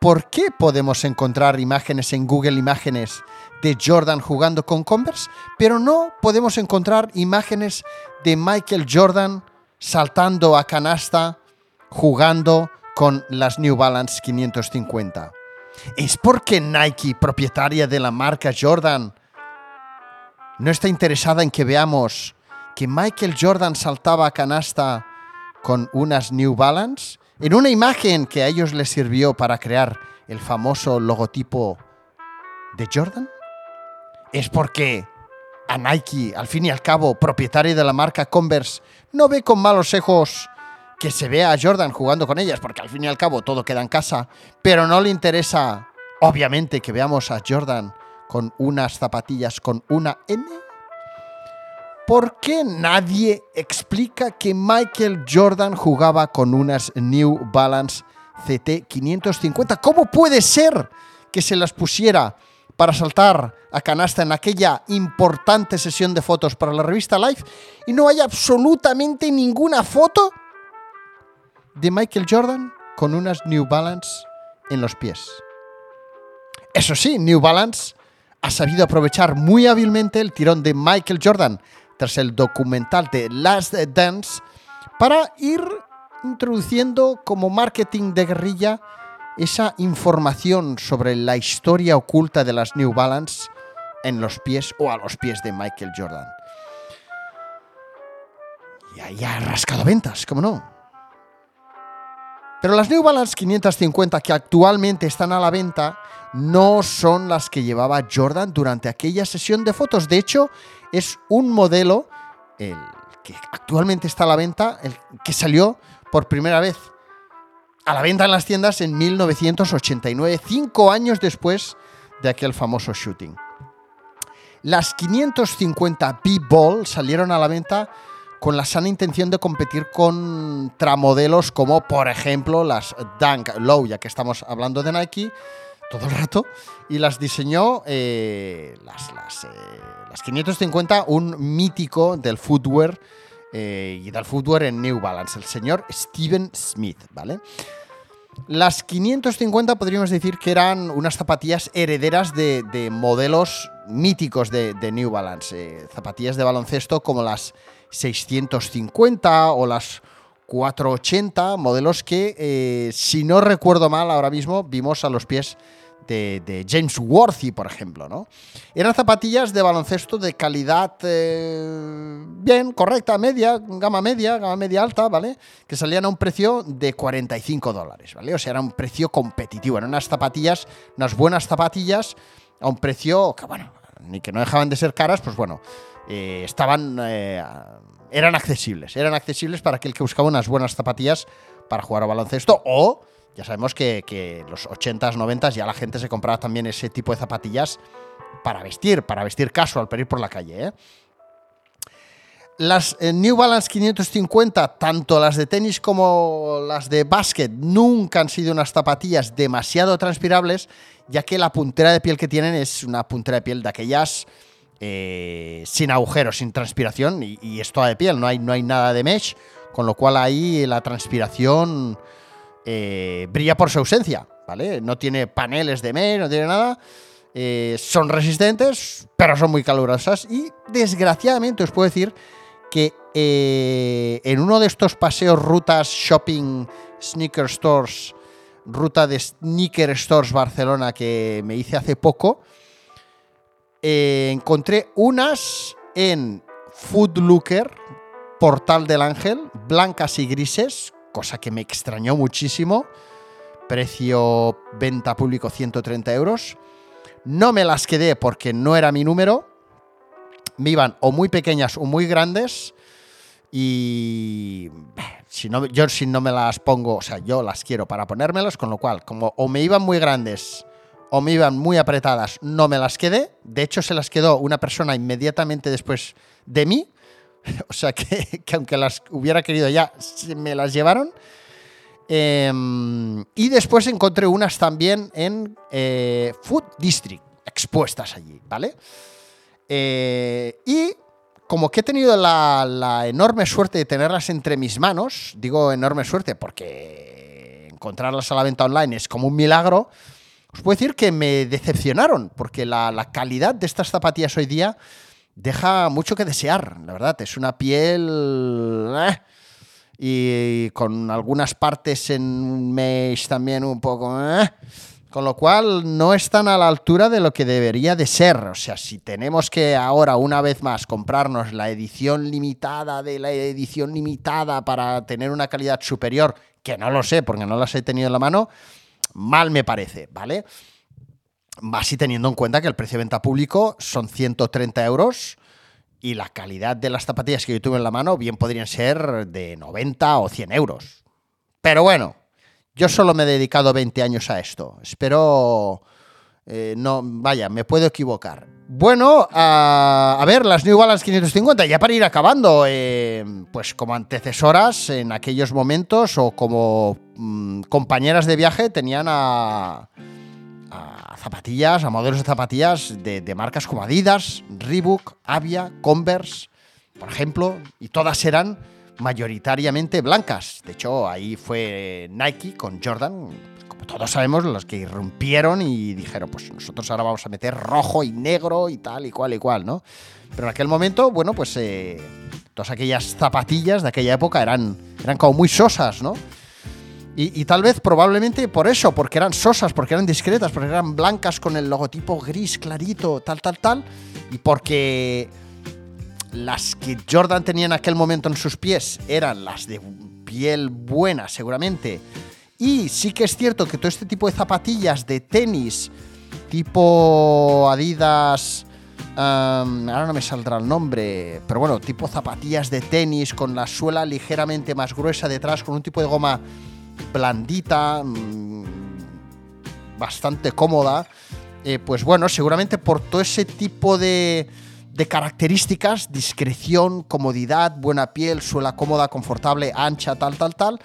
Speaker 1: ¿Por qué podemos encontrar imágenes en Google Imágenes de Jordan jugando con Converse, pero no podemos encontrar imágenes de Michael Jordan saltando a canasta jugando con las New Balance 550? ¿Es porque Nike, propietaria de la marca Jordan, no está interesada en que veamos que Michael Jordan saltaba a canasta con unas New Balance? En una imagen que a ellos les sirvió para crear el famoso logotipo de Jordan? ¿Es porque a Nike, al fin y al cabo, propietaria de la marca Converse, no ve con malos ojos que se vea a Jordan jugando con ellas, porque al fin y al cabo todo queda en casa, pero no le interesa, obviamente, que veamos a Jordan con unas zapatillas con una N? ¿Por qué nadie explica que Michael Jordan jugaba con unas New Balance CT 550? ¿Cómo puede ser que se las pusiera para saltar a canasta en aquella importante sesión de fotos para la revista Life y no hay absolutamente ninguna foto de Michael Jordan con unas New Balance en los pies. Eso sí, New Balance ha sabido aprovechar muy hábilmente el tirón de Michael Jordan tras el documental de Last Dance para ir introduciendo como marketing de guerrilla esa información sobre la historia oculta de las New Balance en los pies o a los pies de Michael Jordan. Y ahí ha rascado ventas, ¿cómo no? Pero las New Balance 550 que actualmente están a la venta no son las que llevaba Jordan durante aquella sesión de fotos. De hecho, es un modelo, el que actualmente está a la venta, el que salió por primera vez a la venta en las tiendas en 1989, cinco años después de aquel famoso shooting. Las 550 B-Ball salieron a la venta con la sana intención de competir contra modelos como, por ejemplo, las Dunk Low, ya que estamos hablando de Nike todo el rato, y las diseñó eh, las, las, eh, las 550, un mítico del footwear eh, y del footwear en New Balance, el señor Steven Smith, ¿vale? Las 550 podríamos decir que eran unas zapatillas herederas de, de modelos míticos de, New Balance, eh, zapatillas de baloncesto como las 650 o las 480, modelos que, eh, si no recuerdo mal ahora mismo, vimos a los pies de, James Worthy, por ejemplo. ¿no? Eran zapatillas de baloncesto de calidad eh, bien, correcta, media, gama media, gama media alta, ¿vale? Que salían a un precio de 45 dólares, ¿vale? O sea, era un precio competitivo. Eran unas zapatillas, unas buenas zapatillas a un precio que, bueno, ni que no dejaban de ser caras, pues bueno, eh, estaban... eh, eran accesibles, eran accesibles para aquel que buscaba unas buenas zapatillas para jugar a baloncesto o ya sabemos que, que los 80s, 90s ya la gente se compraba también ese tipo de zapatillas para vestir, para vestir casual, para ir por la calle. ¿eh? Las eh, New Balance 550, tanto las de tenis como las de básquet, nunca han sido unas zapatillas demasiado transpirables, ya que la puntera de piel que tienen es una puntera de piel de aquellas eh, sin agujeros, sin transpiración, y, y es toda de piel, no hay, no hay nada de mesh, con lo cual ahí la transpiración eh, brilla por su ausencia, ¿vale? No tiene paneles de mesh, no tiene nada. eh, son resistentes, pero son muy calurosas. Y desgraciadamente os puedo decir que en uno de estos paseos, rutas, shopping, sneaker stores, ruta de Sneaker Stores Barcelona que me hice hace poco, eh, encontré unas en Food Looker, Portal del Ángel, blancas y grises, cosa que me extrañó muchísimo. Precio venta público 130 euros. No me las quedé porque no era mi número. Me iban o muy pequeñas o muy grandes. Y si no, yo si no me las pongo, o sea, yo las quiero para ponérmelas, con lo cual, como o me iban muy grandes o me iban muy apretadas, no me las quedé. De hecho, se las quedó una persona inmediatamente después de mí. [LAUGHS] O sea que, que aunque las hubiera querido ya, me las llevaron. Em, y después encontré unas también en eh, Food District, expuestas allí, ¿vale? Eh, y como que he tenido la enorme suerte de tenerlas entre mis manos, digo enorme suerte porque encontrarlas a la venta online es como un milagro, os puedo decir que me decepcionaron, porque la, la calidad de estas zapatillas hoy día deja mucho que desear, la verdad. Es una piel. eh, y con algunas partes en mesh también un poco. eh, con lo cual no están a la altura de lo que debería de ser. O sea, si tenemos que ahora una vez más comprarnos la edición limitada de la edición limitada para tener una calidad superior, que no lo sé porque no las he tenido en la mano, mal me parece, ¿vale? Más y teniendo en cuenta que el precio de venta público son 130 euros y la calidad de las zapatillas que yo tuve en la mano bien podrían ser de 90 o 100 euros. Pero bueno, yo solo me he dedicado 20 años a esto. Espero... eh, no, vaya, me puedo equivocar. Bueno, a, ver, las New Balance 550, ya para ir acabando, eh, pues como antecesoras en aquellos momentos o como mm, compañeras de viaje tenían a, a zapatillas, a modelos de zapatillas de, de marcas como Adidas, Reebok, Avia, Converse, por ejemplo, y todas eran mayoritariamente blancas. De hecho, ahí fue Nike con Jordan, todos sabemos, los que irrumpieron y dijeron, pues nosotros ahora vamos a meter rojo y negro y tal y cual y cual, ¿no? Pero en aquel momento, bueno, pues eh, todas aquellas zapatillas de aquella época eran, eran como muy sosas, ¿no? Y, y tal vez probablemente por eso, porque eran sosas, porque eran discretas, porque eran blancas con el logotipo gris clarito, tal, tal, tal, y porque las que Jordan tenía en aquel momento en sus pies eran las de piel buena, seguramente. Y sí que es cierto que todo este tipo de zapatillas de tenis, tipo Adidas, ahora no me saldrá el nombre, pero bueno, tipo zapatillas de tenis con la suela ligeramente más gruesa detrás, con un tipo de goma blandita, mm, bastante cómoda, eh, pues bueno, seguramente por todo ese tipo de, de características, discreción, comodidad, buena piel, suela cómoda, confortable, ancha, tal, tal, tal,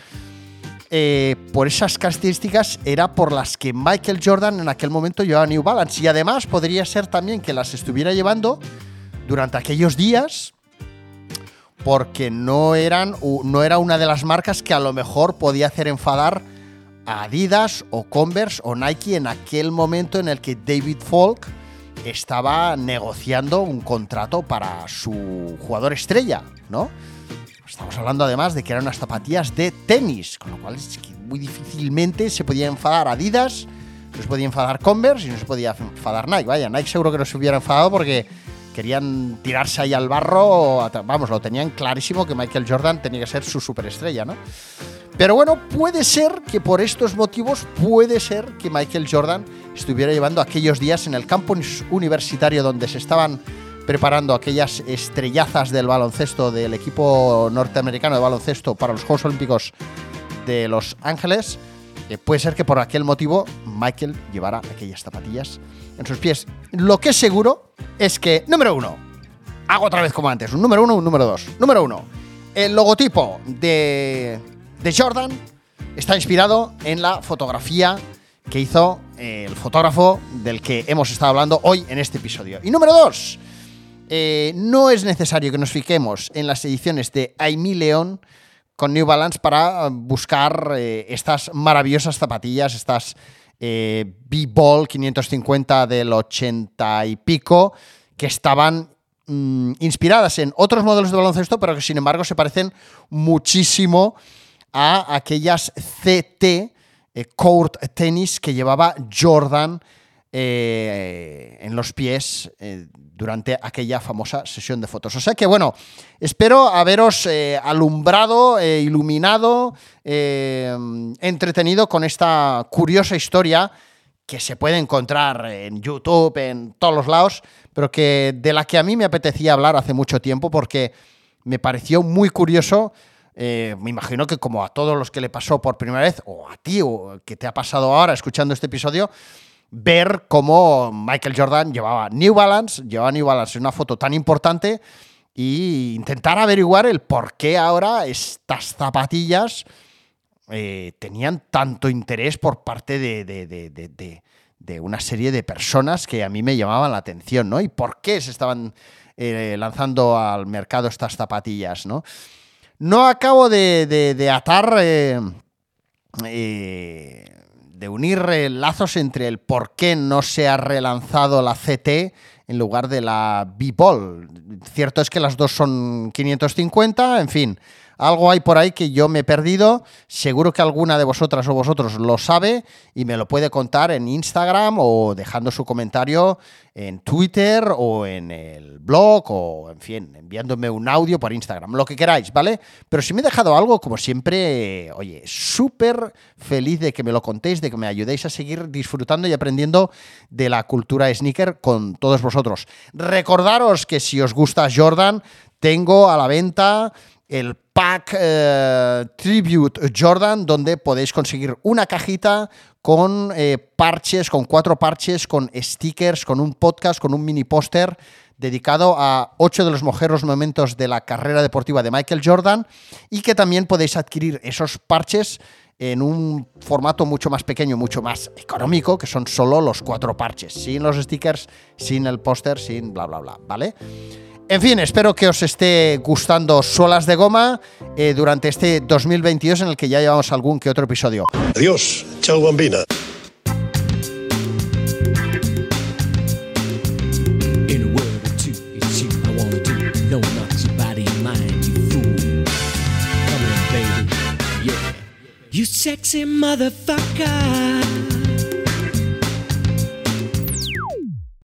Speaker 1: eh, por esas características era por las que Michael Jordan en aquel momento llevaba New Balance. Y además podría ser también que las estuviera llevando durante aquellos días porque no, eran, no era una de las marcas que a lo mejor podía hacer enfadar a Adidas o Converse o Nike en aquel momento en el que David Falk estaba negociando un contrato para su jugador estrella, ¿no? Estamos hablando además de que eran unas zapatillas de tenis, con lo cual es que muy difícilmente se podía enfadar Adidas, no se podía enfadar Converse y no se podía enfadar Nike. Vaya, Nike seguro que no se hubiera enfadado porque querían tirarse ahí al barro. Vamos, lo tenían clarísimo que Michael Jordan tenía que ser su superestrella, ¿no? Pero bueno, puede ser que por estos motivos, puede ser que Michael Jordan estuviera llevando aquellos días en el campus universitario donde se estaban preparando aquellas estrellazas del baloncesto del equipo norteamericano de baloncesto para los Juegos Olímpicos de Los Ángeles. Puede ser que por aquel motivo Michael llevara aquellas zapatillas en sus pies. Lo que es seguro es que, número uno, hago otra vez como antes, un número uno, un número dos. Número uno, el logotipo de, de Jordan está inspirado en la fotografía que hizo el fotógrafo del que hemos estado hablando hoy en este episodio. Y número dos, eh, no es necesario que nos fijemos en las ediciones de Aimee León con New Balance para buscar eh, estas maravillosas zapatillas, estas eh, B-Ball 550 del 80 y pico, que estaban mm, inspiradas en otros modelos de baloncesto, pero que sin embargo se parecen muchísimo a aquellas CT eh, Court Tennis que llevaba Jordan eh, en los pies eh, durante aquella famosa sesión de fotos. O sea que bueno, espero haberos eh, alumbrado, iluminado, entretenido con esta curiosa historia que se puede encontrar en YouTube, en todos los lados, pero que de la que a mí me apetecía hablar hace mucho tiempo porque me pareció muy curioso. me imagino que como a todos los que le pasó por primera vez, o a ti, o que te ha pasado ahora escuchando este episodio, ver cómo Michael Jordan llevaba New Balance, llevaba New Balance en una foto tan importante e intentar averiguar el por qué ahora estas zapatillas eh, tenían tanto interés por parte de, una serie de personas que a mí me llamaban la atención, ¿no? Y por qué se estaban eh, lanzando al mercado estas zapatillas, ¿no? No acabo de, atar, eh, eh, de unir lazos entre el por qué no se ha relanzado la CT en lugar de la B-Ball. Cierto es que las dos son 550, en fin, algo hay por ahí que yo me he perdido. Seguro que alguna de vosotras o vosotros lo sabe y me lo puede contar en Instagram o dejando su comentario en Twitter o en el blog o, en fin, enviándome un audio por Instagram, lo que queráis, ¿vale? Pero si me he dejado algo, como siempre, oye, súper feliz de que me lo contéis, de que me ayudéis a seguir disfrutando y aprendiendo de la cultura sneaker con todos vosotros. Recordaros que si os gusta Jordan, tengo a la venta el pack eh, Tribute Jordan, donde podéis conseguir una cajita con eh, parches, con cuatro parches, con stickers, con un podcast, con un mini póster dedicado a ocho de los mejores momentos de la carrera deportiva de Michael Jordan y que también podéis adquirir esos parches en un formato mucho más pequeño, mucho más económico, que son solo los cuatro parches, sin los stickers, sin el póster, sin bla, bla, bla, ¿vale? En fin, espero que os esté gustando Solas de Goma eh, durante este 2022 en el que ya llevamos algún que otro episodio.
Speaker 7: Adiós, chao bambina. You sexy motherfucker.